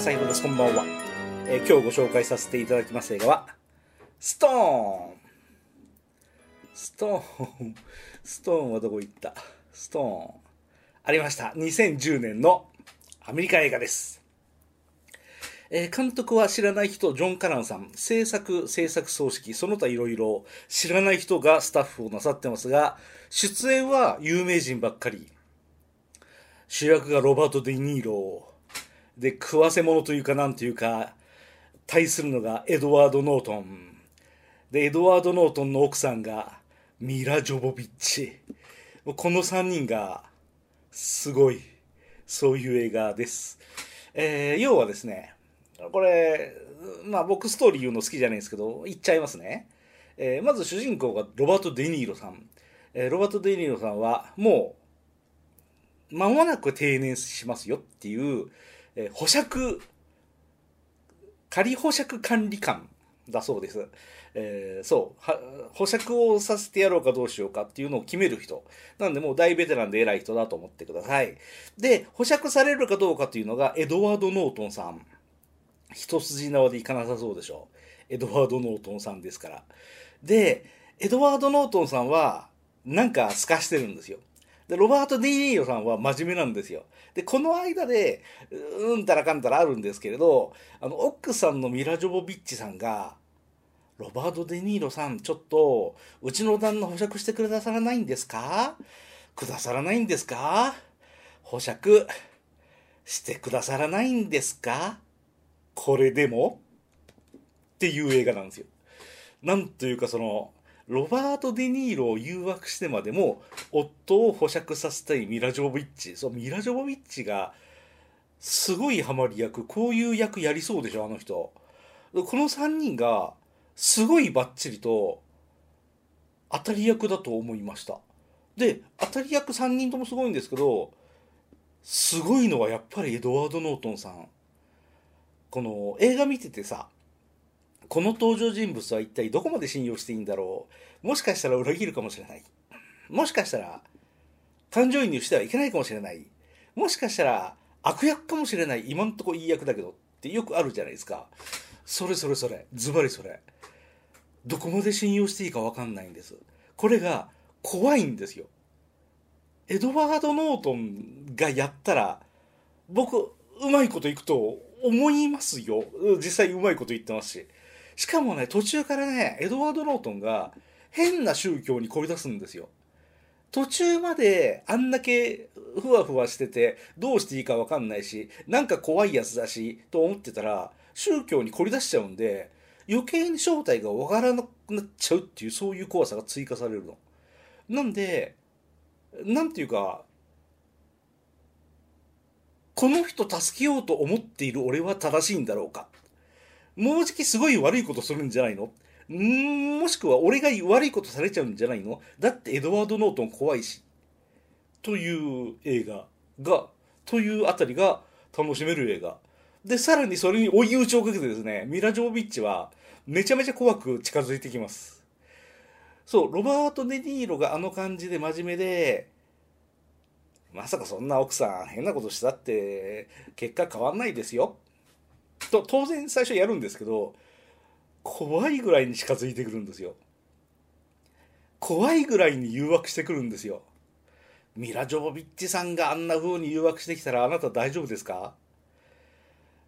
朝日ですこんばんは、えー今日ご紹介させていただきます映画はストーン。ストーン。ストーンはどこ行った？ストーン。ありました。2010年のアメリカ映画です。えー監督は知らない人、ジョン・カランさん。制作、制作総指揮、その他いろいろ。知らない人がスタッフをなさってますが、出演は有名人ばっかり。主役がロバート・デ・ニーロ。で、食わせ者というかなんというか、対するのがエドワード・ノートン。で、エドワード・ノートンの奥さんがミラ・ジョボビッチ。この3人が、すごい、そういう映画です。えー要はですね、これ、まあ僕ストーリー言うの好きじゃないんですけど、言っちゃいますね。えーまず主人公がロバート・デ・ニーロさん。えーロバート・デ・ニーロさんはもう、間もなく定年しますよっていう、えー保釈、仮保釈管理官だそうです。えーそうは、保釈をさせてやろうかどうしようかっていうのを決める人。なんでもう大ベテランで偉い人だと思ってください。で、保釈されるかどうかというのがエドワード・ノートンさん。一筋縄でいかなさそうでしょうエドワード・ノートンさんですから。で、エドワード・ノートンさんは、なんか透かしてるんですよ。で、ロバート・デニーロさんは真面目なんですよ。で、この間で、ううんたらかんたらあるんですけれど、あの、奥さんのミラ・ジョボビッチさんが、ロバート・デ・ニーロさん、ちょっと、うちの旦那保釈してくださらないんですか？くださらないんですか？保釈してくださらないんですか？これでも？っていう映画なんですよ。なんというかその、ロバート・デ・ニーロを誘惑してまでも、夫を保釈させたいミラ・ジョボビッチ。そう、ミラ・ジョボビッチが、すごいハマり役、こういう役やりそうでしょ、あの人。この3人が、すごいバッチリと、当たり役だと思いました。で、当たり役3人ともすごいんですけど、すごいのはやっぱりエドワード・ノートンさん。この映画見ててさ、この登場人物は一体どこまで信用していいんだろう。もしかしたら裏切るかもしれない。もしかしたら、感情移入してはいけないかもしれない。もしかしたら、悪役かもしれない。今んとこいい役だけどってよくあるじゃないですか。それそれそれ。ズバリそれ。どこまで信用していいかわかんないんです。これが怖いんですよ。エドワード・ノートンがやったら、僕、うまいこといくと思いますよ。実際うまいこと言ってますし。しかもね、途中からね、エドワード・ノートンが変な宗教に凝り出すんですよ。途中まであんだけふわふわしてて、どうしていいかわかんないし、なんか怖いやつだし、と思ってたら、宗教に凝り出しちゃうんで、余計に正体がわからなくなっちゃうっていう、そういう怖さが追加されるの。なんで、なんていうか、この人助けようと思っている俺は正しいんだろうか。もうじきすごい悪いことするんじゃないの？んもしくは俺が悪いことされちゃうんじゃないの？だってエドワード・ノートン怖いし。という映画が、というあたりが楽しめる映画。で、さらにそれに追い打ちをかけてですね、ミラ・ジョービッチはめちゃめちゃ怖く近づいてきます。そう、ロバート・デ・ニーロがあの感じで真面目で、まさかそんな奥さん変なことしたって結果変わんないですよ。と当然最初やるんですけど怖いぐらいに近づいてくるんですよ。怖いぐらいに誘惑してくるんですよ。ミラ・ジョボビッチさんがあんな風に誘惑してきたらあなた大丈夫ですか？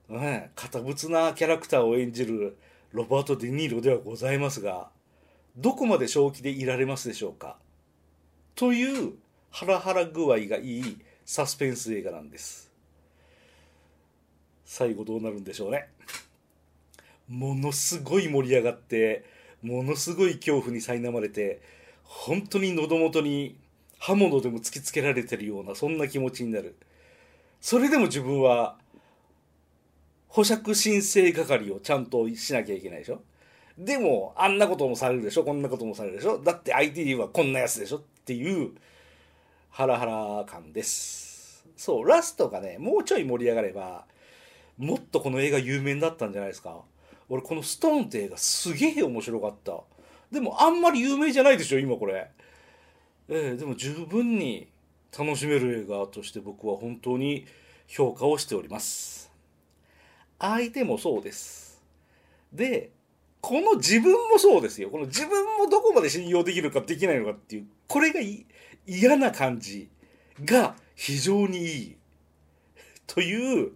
ね堅物なキャラクターを演じるロバート・デ・ニーロではございますがどこまで正気でいられますでしょうか？というハラハラ具合がいいサスペンス映画なんです。最後どうなるんでしょうね。ものすごい盛り上がってものすごい恐怖に苛まれて本当に喉元に刃物でも突きつけられてるようなそんな気持ちになる。それでも自分は保釈申請係をちゃんとしなきゃいけないでしょ。でもあんなこともされるでしょ。こんなこともされるでしょ。だって IT はこんなやつでしょ。っていうハラハラ感です。そうラストがねもうちょい盛り上がればもっとこの映画有名だったんじゃないですか俺この「ストーン」って映画すげえ面白かったでもあんまり有名じゃないでしょ今これええでも十分に楽しめる映画として僕は本当に評価をしております相手もそうです。で、この自分もそうですよ。この自分もどこまで信用できるかできないのかっていう、これが嫌な感じが非常にいい。という、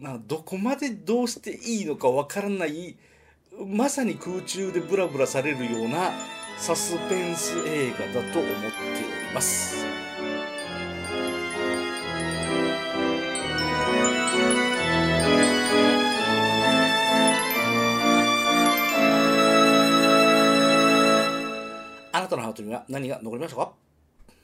などこまでどうしていいのかわからない、まさに空中でブラブラされるようなサスペンス映画だと思っております。あなたのハートには何が残りましたか？